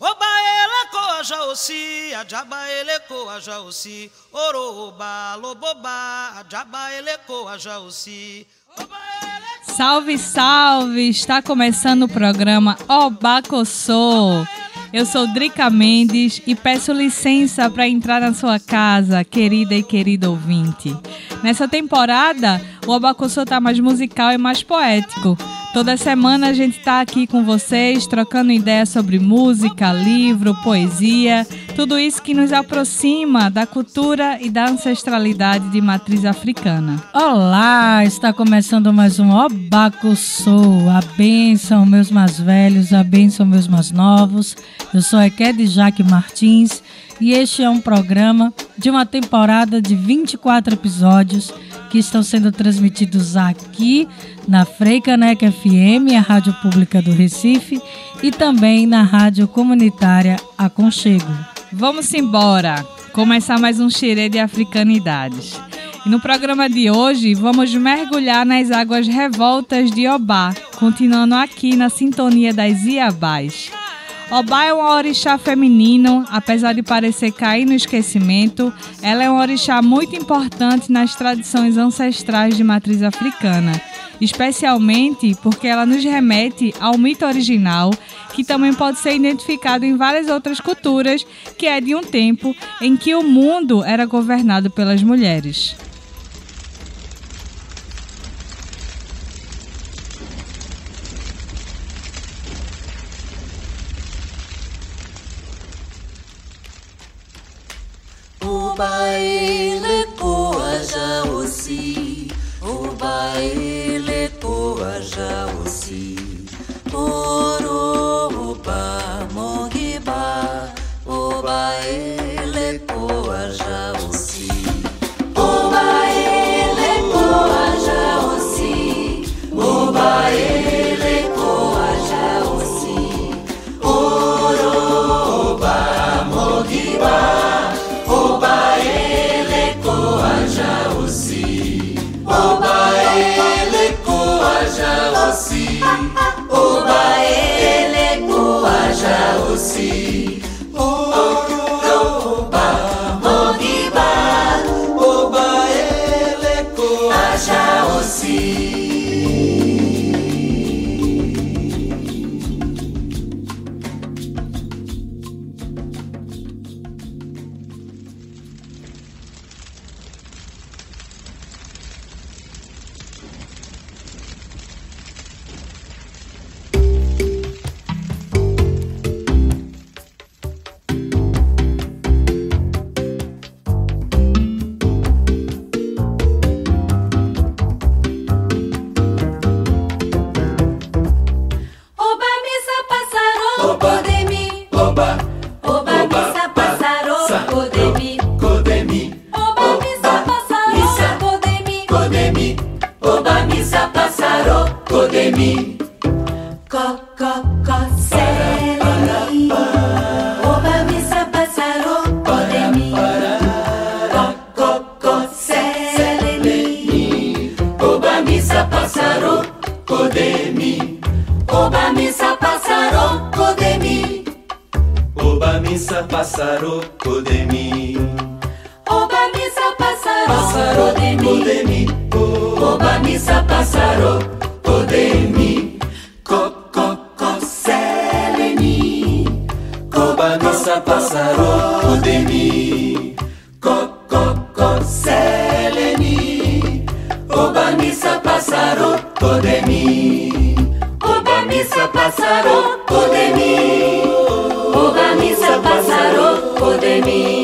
Oba. Oroba, loboba. Salve, salve! Está começando o programa Obacossô. Eu sou Drica Mendes e peço licença para entrar na sua casa, querida e querido ouvinte. Nessa temporada, o Abacuçu está mais musical e mais poético. Toda semana a gente está aqui com vocês, trocando ideias sobre música, livro, poesia, tudo isso que nos aproxima da cultura e da ancestralidade de matriz africana. Olá, está começando mais um Obacuçu. A bênção, meus mais velhos, a bênção, meus mais novos. Eu sou Ekede Jaque Martins e este é um programa de uma temporada de 24 episódios que estão sendo transmitidos aqui na Freicaneca FM, a rádio pública do Recife, e também na rádio comunitária Aconchego. Vamos embora, começar mais um xerê de africanidades. No programa de hoje vamos mergulhar nas águas revoltas de Obá, continuando aqui na sintonia das Iabás. Obá é um orixá feminino, apesar de parecer cair no esquecimento, ela é um orixá muito importante nas tradições ancestrais de matriz africana, especialmente porque ela nos remete ao mito original, que também pode ser identificado em várias outras culturas, que é de um tempo em que o mundo era governado pelas mulheres. Ubailet poaja aussi, ubailet poaja aussi. Oro oba mogiba, ubailet poaja aussi. Ubailet poaja aussi, ubailet osi, pássaro,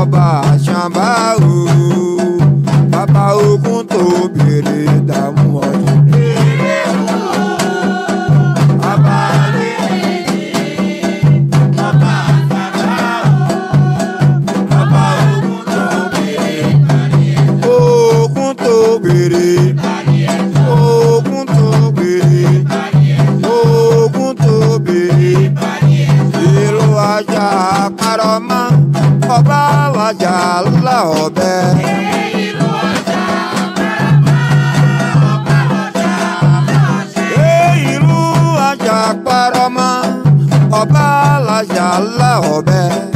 ọba àṣàmbá o bàbá ogun tó béèrè dànù ọjọ́. wájà parọ́ mọ́ ọba wájà ńlá ọ̀bẹ. ìlú ọjà parọ́ mọ́ ọba wájà ńlá ọ̀ṣẹ́. ìlú.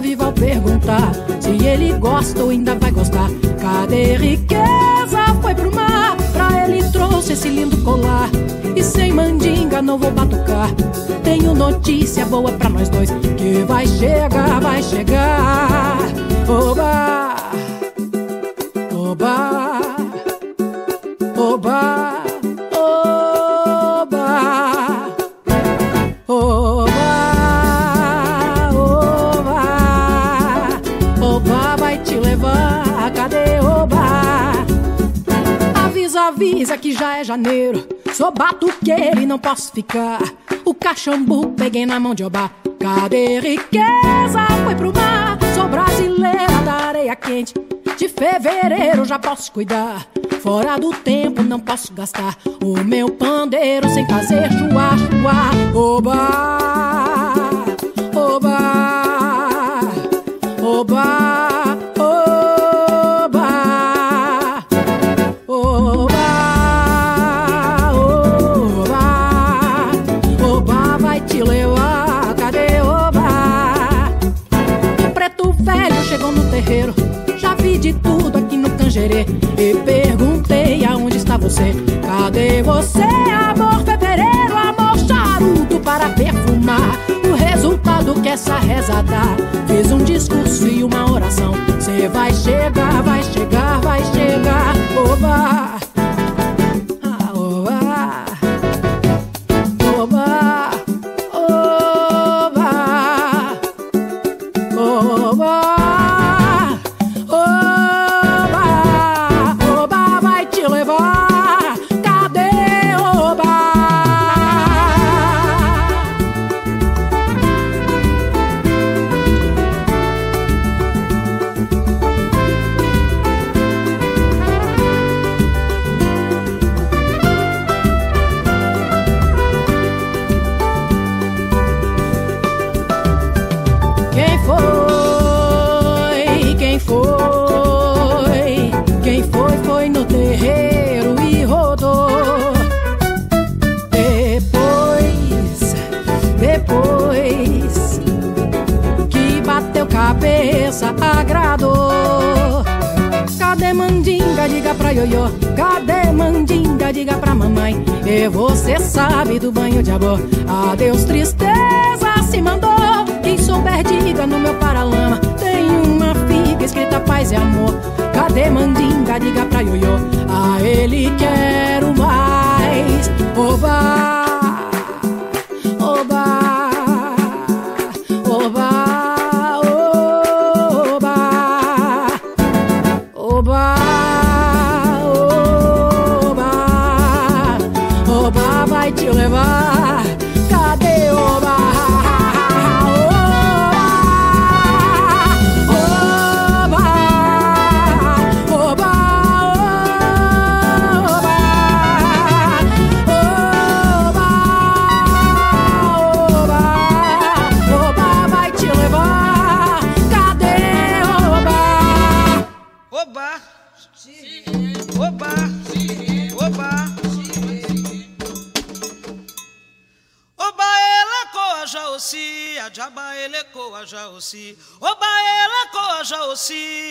Viva ao perguntar Se ele gosta ou ainda vai gostar. Cadê riqueza? Foi pro mar. Pra ele trouxe esse lindo colar. E sem mandinga não vou batucar. Tenho notícia boa pra nós dois Que vai chegar, vai chegar. Oba Janeiro. Sou batuqueiro e não posso ficar. O cachambu peguei na mão de obá. Cadê riqueza? Foi pro mar. Sou brasileira da areia quente. De fevereiro já posso cuidar. Fora do tempo não posso gastar. O meu pandeiro sem fazer chuá, chuá. Oba, oba, oba. Cadê você, amor fevereiro, amor charuto para perfumar? O resultado que essa reza dá. Fiz um discurso e uma oração. Você vai chegar, vai chegar, vai chegar, oba. Te levar.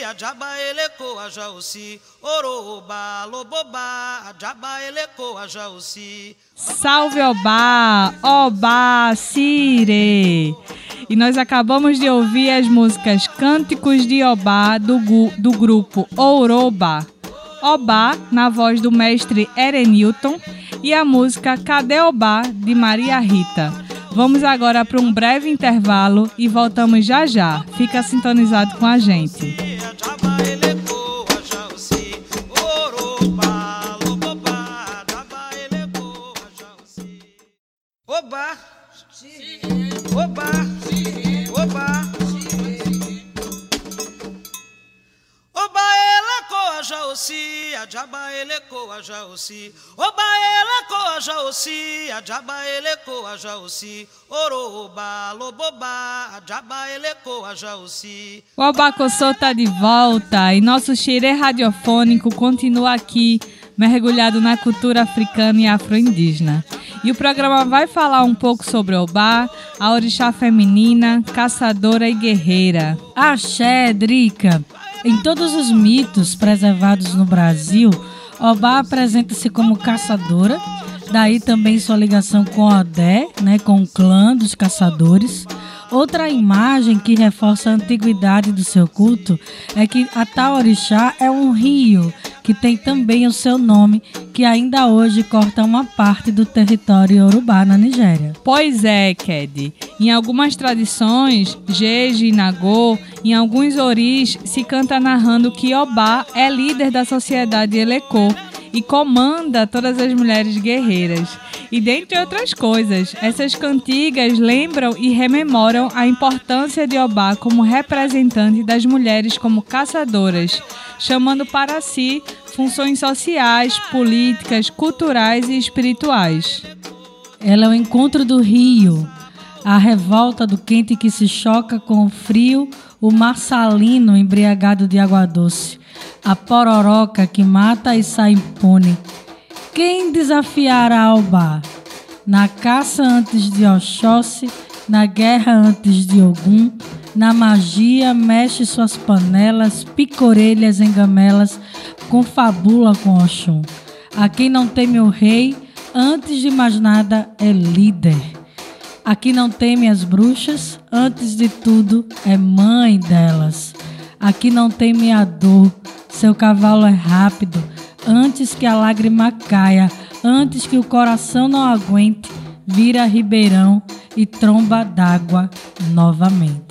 Jaossi, a jaba ele coa jaossi. Oroba, loboba, a jaba ele coa jaossi. Salve Obá, Obá, Sire! E nós acabamos de ouvir as músicas Cânticos de Obá do, do grupo Ouroba. Obá, na voz do mestre Erenilton, e a música Cadê Obá, de Maria Rita. Vamos agora para um breve intervalo e voltamos já já. Fica sintonizado com a gente. A jaba ela coa jaossi, a jaba ele coa jaossi. Oba jaossi, a jaba ele coa jaossi. Oroba, loboba, a jaba ele coa jaossi. O Albacossô tá de volta e nosso xerê radiofônico continua aqui, mergulhado na cultura africana e afro-indígena. E o programa vai falar um pouco sobre Obá, a orixá feminina, caçadora e guerreira. Axé, Drica. Em todos os mitos preservados no Brasil, Obá apresenta-se como caçadora, daí também sua ligação com Odé, né, com o clã dos caçadores. Outra imagem que reforça a antiguidade do seu culto é que a tal é um rio que tem também o seu nome, que ainda hoje corta uma parte do território iorubá na Nigéria. Pois é, Ked. Em algumas tradições, Jeje e Nagô, em alguns oris, se canta narrando que Obá é líder da sociedade Elecô e comanda todas as mulheres guerreiras. E dentre outras coisas, essas cantigas lembram e rememoram a importância de Obá como representante das mulheres como caçadoras, chamando para si funções sociais, políticas, culturais e espirituais. Ela é o encontro do rio, a revolta do quente que se choca com o frio, o mar salino embriagado de água doce, a pororoca que mata e sai impune. Quem desafiará Alba? Na caça antes de Oxóssi, na guerra antes de Ogum, na magia mexe suas panelas, picorelhas em gamelas, confabula com Oxum. A quem não teme o rei, antes de mais nada é líder. Aqui não teme as bruxas, antes de tudo é mãe delas. Aqui não teme a dor, seu cavalo é rápido, antes que a lágrima caia, antes que o coração não aguente, vira ribeirão e tromba d'água novamente.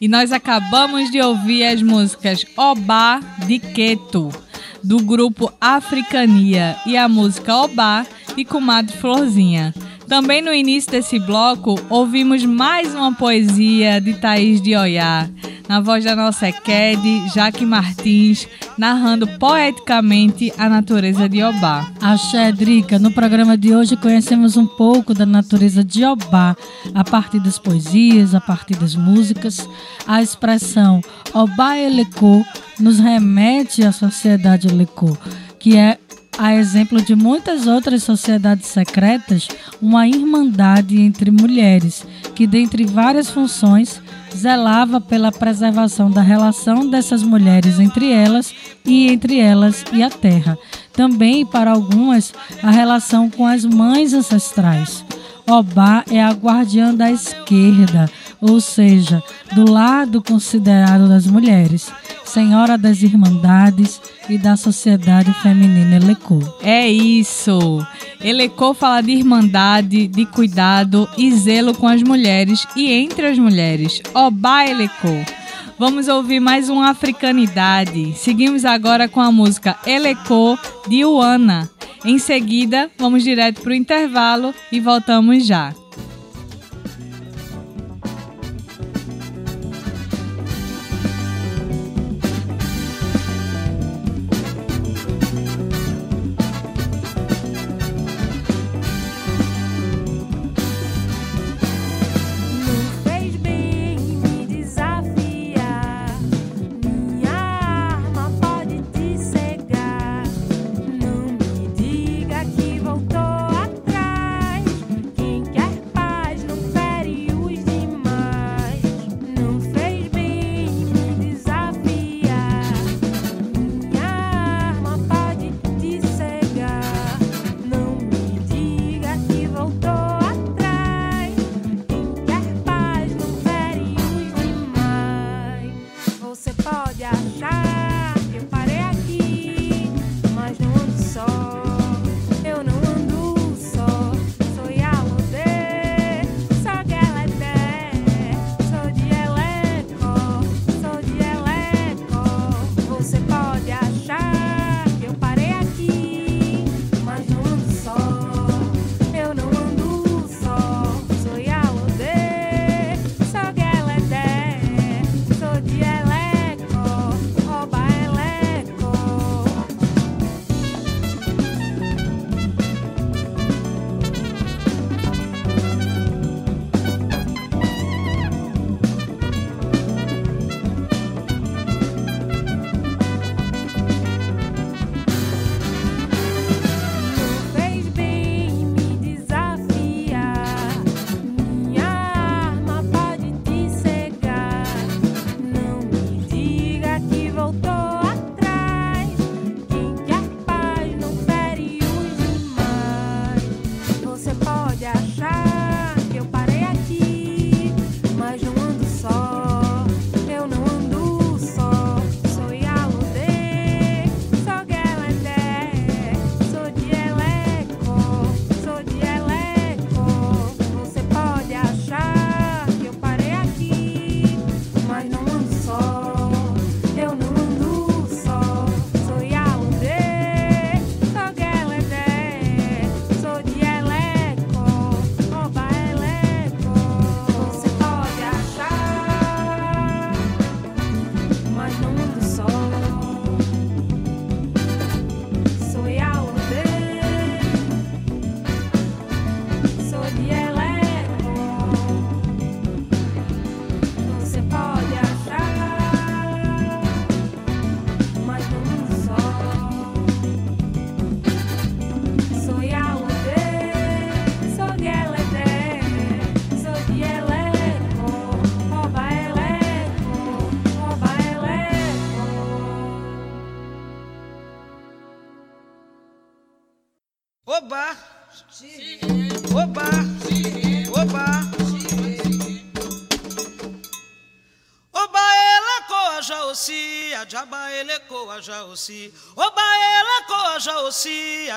E nós acabamos de ouvir as músicas Oba de Queto, do grupo Africania, e a música Oba de Comadre Florzinha. Também no início desse bloco, ouvimos mais uma poesia de Thaís de Oiá, na voz da nossa Ekede, Jaque Martins, narrando poeticamente a natureza de Obá. Axé, Drica. No programa de hoje conhecemos um pouco da natureza de Obá, a partir das poesias, a partir das músicas. A expressão Obá Elecô nos remete à sociedade Elecô, que é a exemplo de muitas outras sociedades secretas, uma irmandade entre mulheres, que, dentre várias funções, zelava pela preservação da relação dessas mulheres entre elas e entre elas e a terra. Também, para algumas, a relação com as mães ancestrais. Obá é a guardiã da esquerda, ou seja, do lado considerado das mulheres, senhora das irmandades e da sociedade feminina Elecô. É isso! Elecô fala de irmandade, de cuidado e zelo com as mulheres e entre as mulheres. Obá Elecô! Vamos ouvir mais uma africanidade. Seguimos agora com a música Elecô de Uana. Em seguida, vamos direto para o intervalo e voltamos já.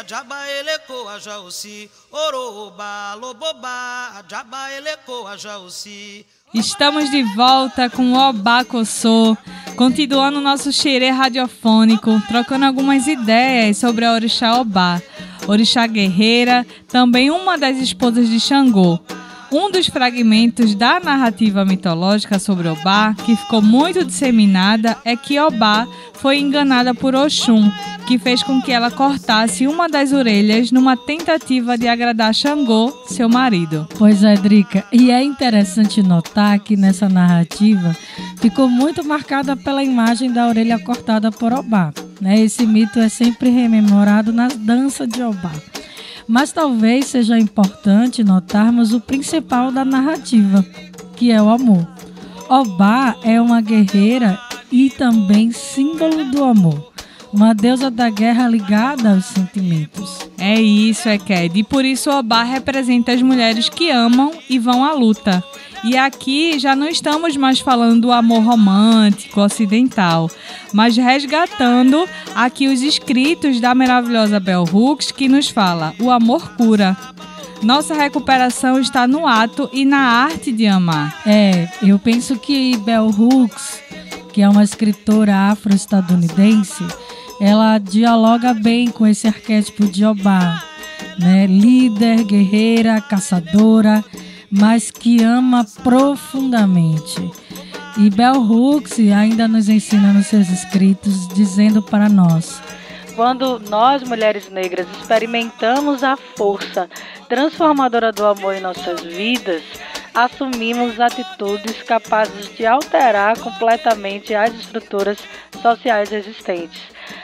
Jaossi, a jaba ele coa jaossi. Oroba, loboba, a jaba ele coa jaossi. Estamos de volta com o Obacossô, continuando nosso xerê radiofônico, trocando algumas ideias sobre a Orixá Obá, Orixá Guerreira, também uma das esposas de Xangô. Um dos fragmentos da narrativa mitológica sobre Obá, que ficou muito disseminada, é que Obá foi enganada por Oxum, que fez com que ela cortasse uma das orelhas numa tentativa de agradar Xangô, seu marido. Pois é, Drica. E é interessante notar que nessa narrativa ficou muito marcada pela imagem da orelha cortada por Obá. Né? Esse mito é sempre rememorado nas danças de Obá. Mas talvez seja importante notarmos o principal da narrativa, que é o amor. Obá é uma guerreira e também símbolo do amor. Uma deusa da guerra ligada aos sentimentos. É isso, Eked. E por isso Obá representa as mulheres que amam e vão à luta. E aqui já não estamos mais falando do amor romântico ocidental, mas resgatando aqui os escritos da maravilhosa Bell Hooks que nos fala: o amor cura. Nossa recuperação está no ato e na arte de amar. É, eu penso que Bell Hooks, que é uma escritora afro-estadunidense, ela dialoga bem com esse arquétipo de Obá, né? Líder, guerreira, caçadora, mas que ama profundamente. E Bell Hooks ainda nos ensina nos seus escritos, dizendo para nós: quando nós, mulheres negras, experimentamos a força transformadora do amor em nossas vidas, assumimos atitudes capazes de alterar completamente as estruturas sociais existentes.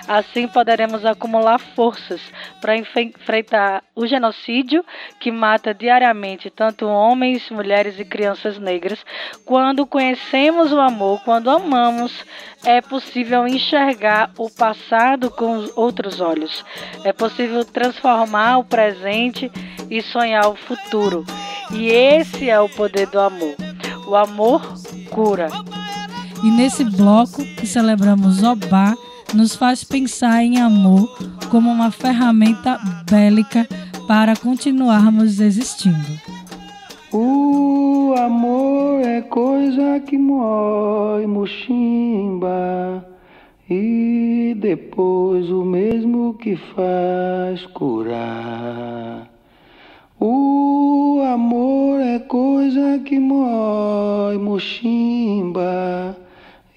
Assim poderemos acumular forças para enfrentar o genocídio que mata diariamente tanto homens, mulheres e crianças negras. Quando conhecemos o amor, quando amamos, é possível enxergar o passado com outros olhos. É possível transformar o presente e sonhar o futuro. E esse é o poder do amor. O amor cura. E nesse bloco que celebramos Obá, nos faz pensar em amor como uma ferramenta bélica para continuarmos existindo. O amor é coisa que mói mochimba e depois o mesmo que faz curar. O amor é coisa que mói mochimba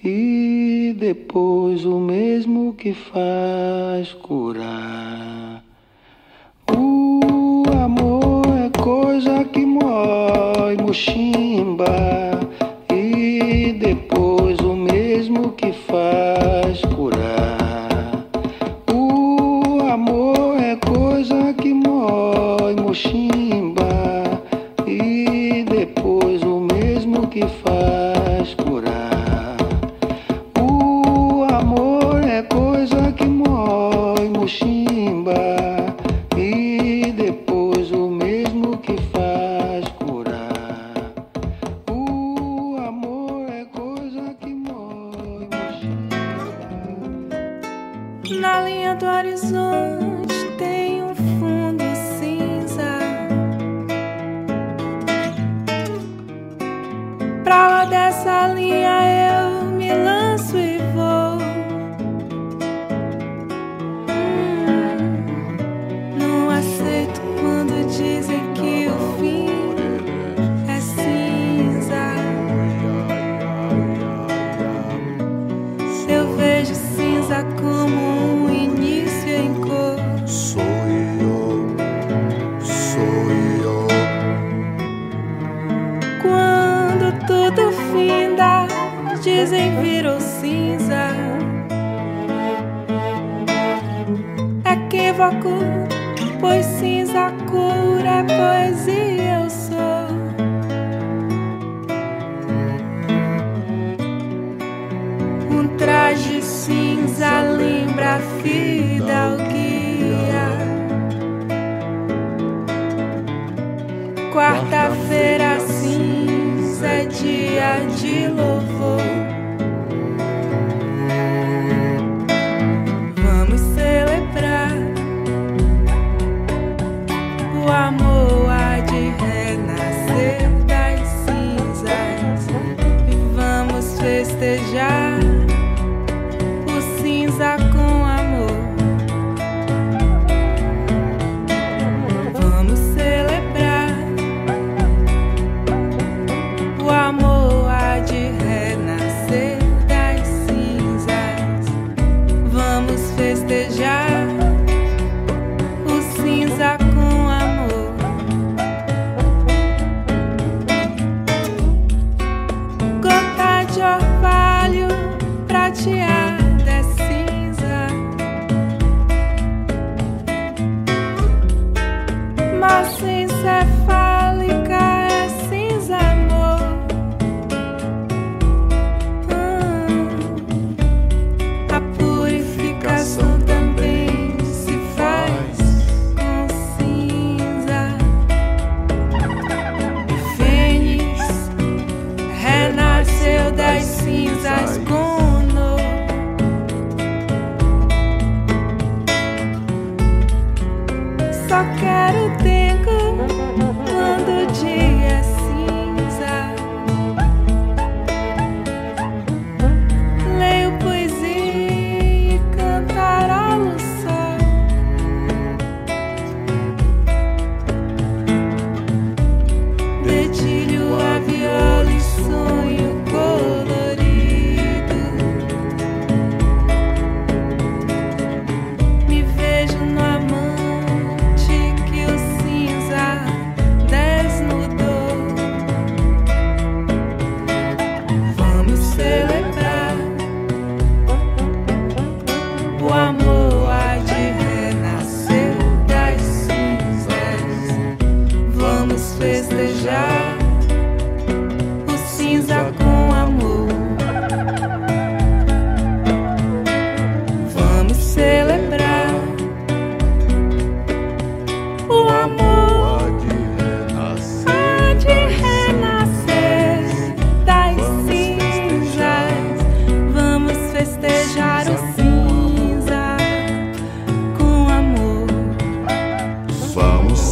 e depois o mesmo que faz curar. O amor é coisa que mói mochimba e depois o mesmo que faz curar.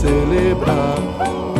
Celebrar.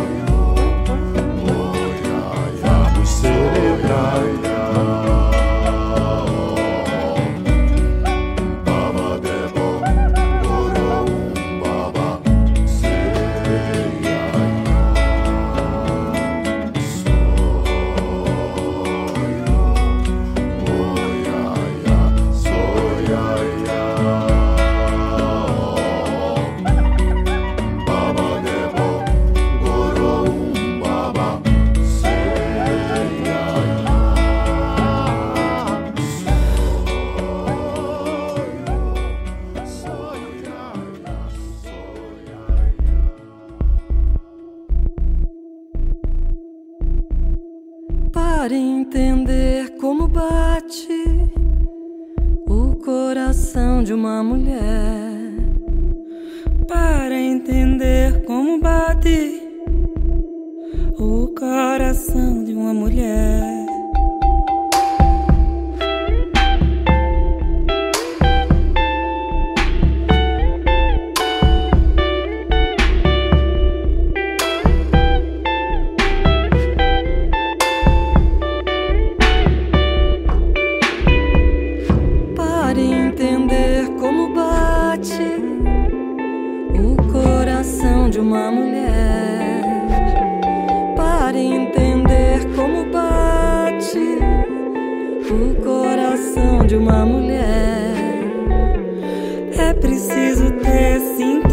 É preciso ter sentido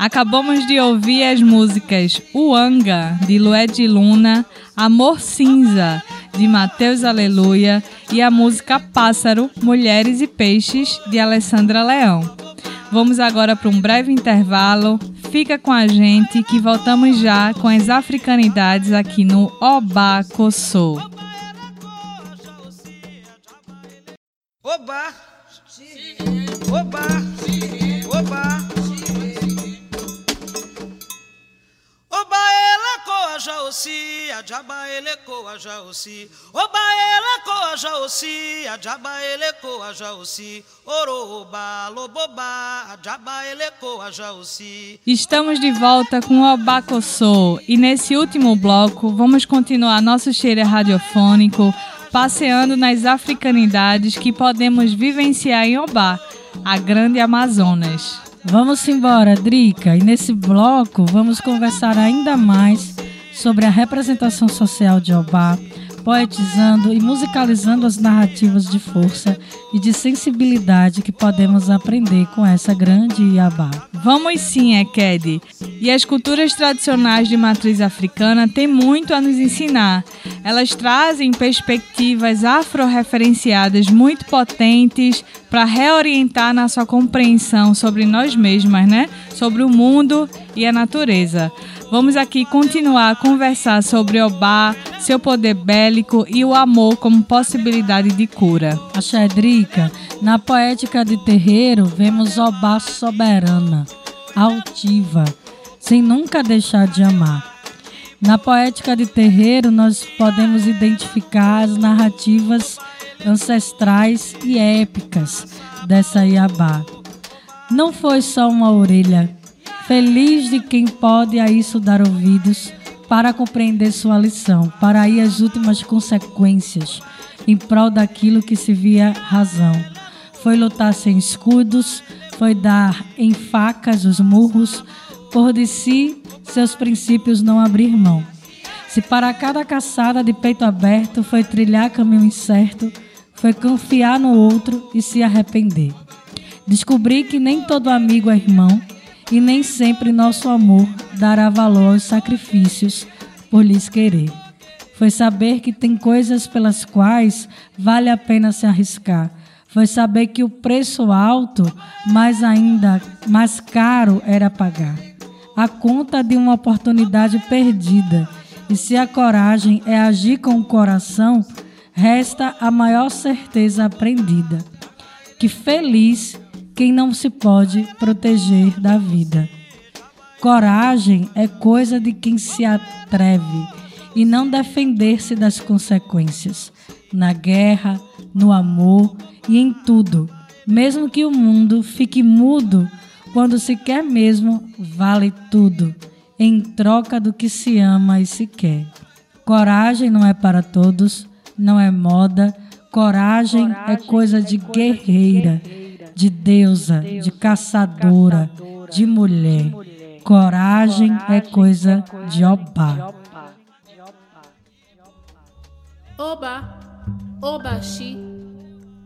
Acabamos de ouvir as músicas Uanga, de Lued Luna, Amor Cinza, de Mateus Aleluia, e a música Pássaro, Mulheres e Peixes, de Alessandra Leão. Vamos agora para um breve intervalo. Fica com a gente que voltamos já com as africanidades aqui no Oba. Oba, oba, oba. A jaba. Oba a jaba. Oroba, loboba, a jaba. Estamos de volta com o Obacossô e nesse último bloco vamos continuar nosso cheiro radiofônico passeando nas africanidades que podemos vivenciar em Obá, a grande Amazonas. Vamos embora, Drica. E nesse bloco vamos conversar ainda mais sobre a representação social de Obá, poetizando e musicalizando as narrativas de força e de sensibilidade que podemos aprender com essa grande Iabá. Vamos sim, Eked. E as culturas tradicionais de matriz africana têm muito a nos ensinar. Elas trazem perspectivas afro-referenciadas muito potentes para reorientar na sua compreensão sobre nós mesmas, né? Sobre o mundo e a natureza. Vamos aqui continuar a conversar sobre Obá, seu poder bélico e o amor como possibilidade de cura. A Xedrica, na poética de terreiro, vemos Obá soberana, altiva, sem nunca deixar de amar. Na poética de terreiro, nós podemos identificar as narrativas ancestrais e épicas dessa Iabá. Não foi só uma orelha, feliz de quem pode a isso dar ouvidos para compreender sua lição, para ir às últimas consequências, em prol daquilo que se via razão. Foi lutar sem escudos, foi dar em facas os murros, por de si seus princípios não abrir mão. Se para cada caçada de peito aberto foi trilhar caminho incerto, foi confiar no outro e se arrepender. Descobri que nem todo amigo é irmão e nem sempre nosso amor dará valor aos sacrifícios por lhes querer. Foi saber que tem coisas pelas quais vale a pena se arriscar. Foi saber que o preço alto, mais ainda mais caro, era pagar. A conta de uma oportunidade perdida. E se a coragem é agir com o coração, resta a maior certeza aprendida: que feliz quem não se pode proteger da vida. Coragem é coisa de quem se atreve e não defender-se das consequências, na guerra, no amor e em tudo, mesmo que o mundo fique mudo quando se quer mesmo, vale tudo, em troca do que se ama e se quer. Coragem não é para todos, não é moda, coragem, coragem é coisa de é coisa guerreira, de deusa, de caçadora, de mulher. Coragem é coisa de Obá. Oba, Obaxi,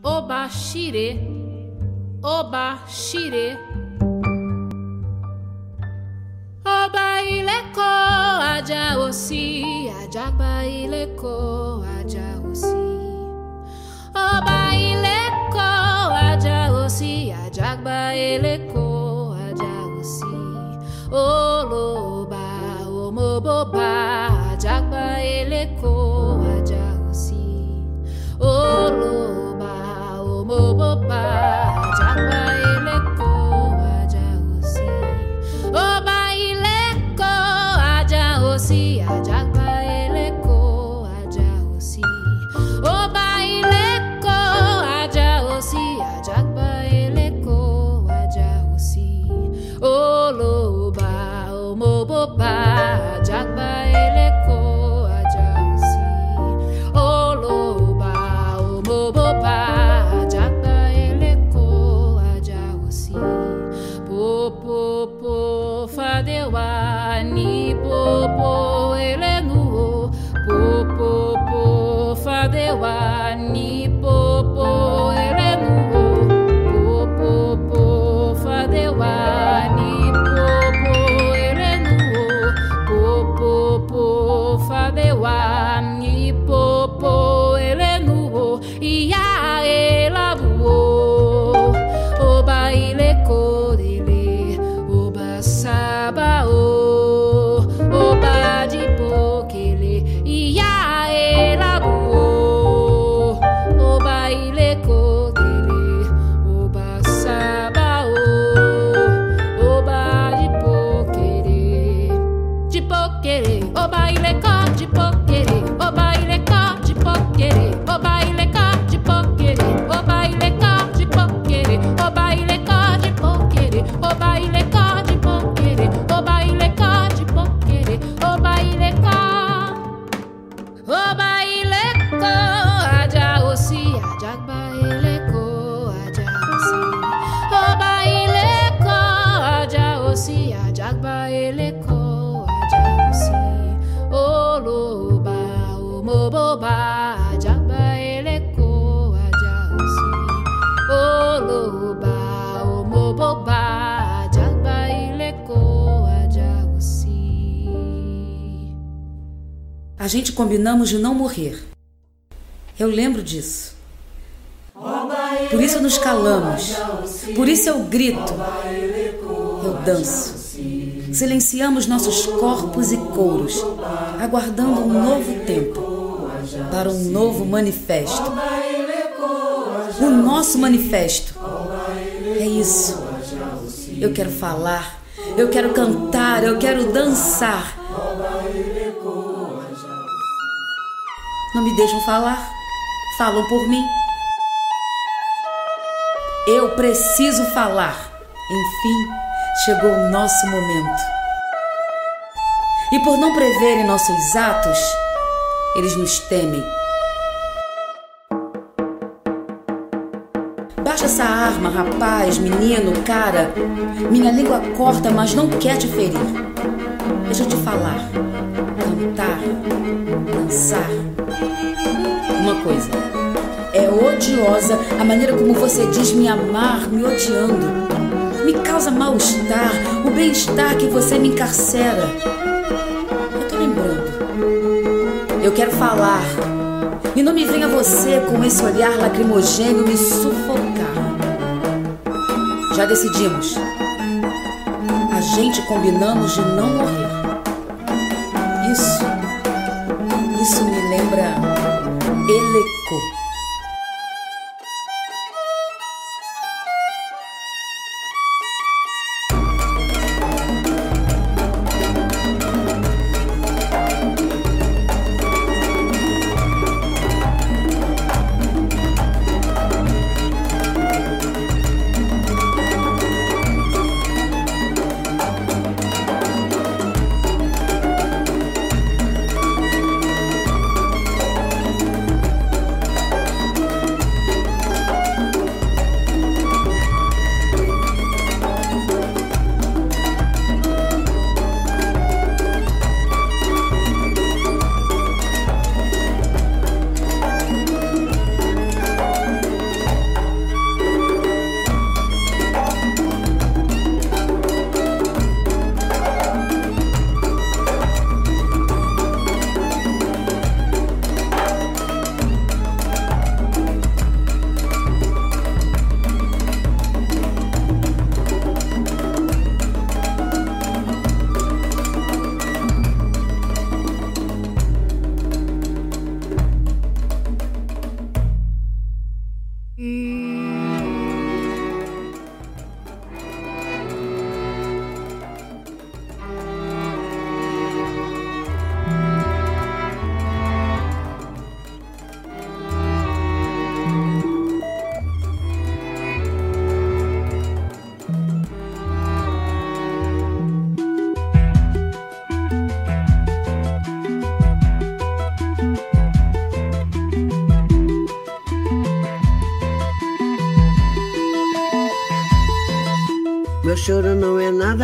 Obaxire, Obaxire. Oba ileko aja osi, ajagba ileko Chak eleko aja osi Oloba, omoboba combinamos de não morrer. Eu lembro disso. Por isso nos calamos. Por isso eu grito. Eu danço. Silenciamos nossos corpos e couros, aguardando um novo tempo para um novo manifesto. O nosso manifesto. É isso. Eu quero falar, eu quero cantar, eu quero dançar. Não me deixam falar? Falam por mim. Eu preciso falar. Enfim, chegou o nosso momento. E por não preverem nossos atos, eles nos temem. Baixa essa arma, rapaz, menino, cara. Minha língua corta, mas não quer te ferir. Deixa eu te falar. Cantar, dançar. Uma coisa. É odiosa a maneira como você diz me amar, me odiando. Me causa mal-estar, o bem-estar que você me encarcera. Eu tô lembrando. Eu quero falar. E não me venha você com esse olhar lacrimogêneo me sufocar. Já decidimos. A gente combinamos de não morrer. Eleco.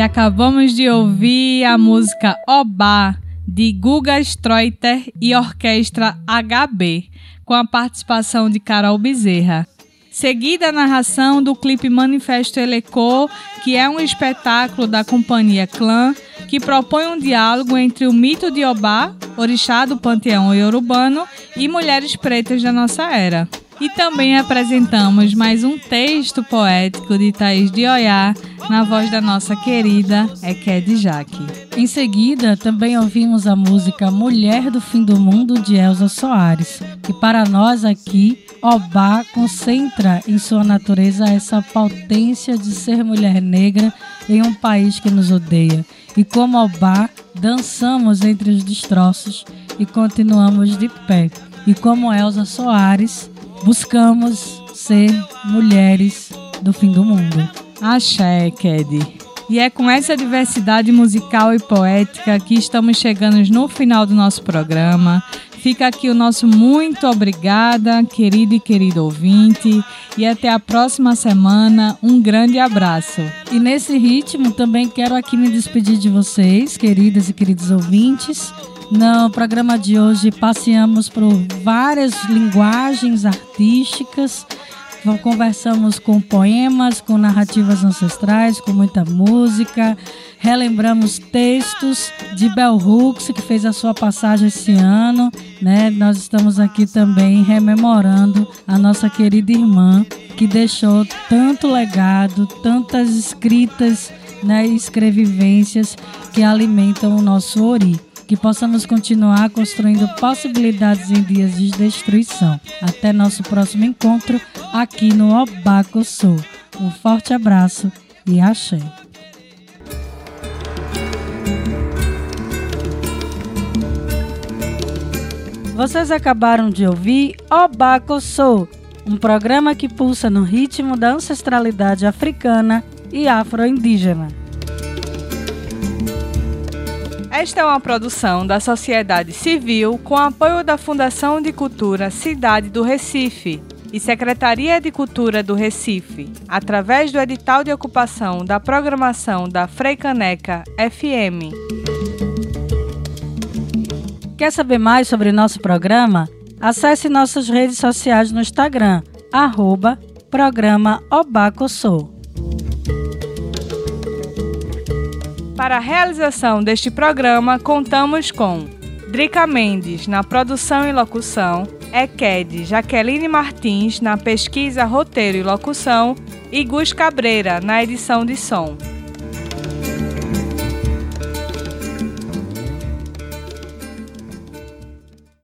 E acabamos de ouvir a música Obá, de Guga Streuter e Orquestra HB, com a participação de Carol Bezerra. Seguida a narração do clipe Manifesto Elecô, que é um espetáculo da companhia Clã, que propõe um diálogo entre o mito de Obá, orixá do panteão iorubano, e mulheres pretas da nossa era. E também apresentamos mais um texto poético de Thaís de Oiá, na voz da nossa querida Eked Jaque. Em seguida, também ouvimos a música Mulher do Fim do Mundo de Elza Soares, que para nós aqui, Obá concentra em sua natureza essa potência de ser mulher negra em um país que nos odeia. E como Obá, dançamos entre os destroços e continuamos de pé. E como Elza Soares, buscamos ser mulheres do fim do mundo. Axé, Ked. E é com essa diversidade musical e poética que estamos chegando no final do nosso programa. Fica aqui o nosso muito obrigada, querido e querido ouvinte, e até a próxima semana. Um grande abraço. E nesse ritmo também quero aqui me despedir de vocês, queridas e queridos ouvintes, No programa de hoje passeamos por várias linguagens artísticas, conversamos com poemas, com narrativas ancestrais, com muita música, relembramos textos de Bell Hooks, que fez a sua passagem esse ano. Né? Nós estamos aqui também rememorando a nossa querida irmã, que deixou tanto legado, tantas escritas né, escrevivências que alimentam o nosso Ori. Que possamos continuar construindo possibilidades em dias de destruição. Até nosso próximo encontro aqui no Obaco Sul. Um forte abraço e axé. Vocês acabaram de ouvir Obaco Sou, um programa que pulsa no ritmo da ancestralidade africana e afro-indígena. Esta é uma produção da sociedade civil com apoio da Fundação de Cultura Cidade do Recife e Secretaria de Cultura do Recife, através do edital de ocupação da programação da Freicaneca FM. Quer saber mais sobre nosso programa? Acesse nossas redes sociais no Instagram, arroba programa Obacossou. Para a realização deste programa, contamos com Drica Mendes na produção e locução, Equed Jaqueline Martins na pesquisa, roteiro e locução e Gus Cabreira na edição de som.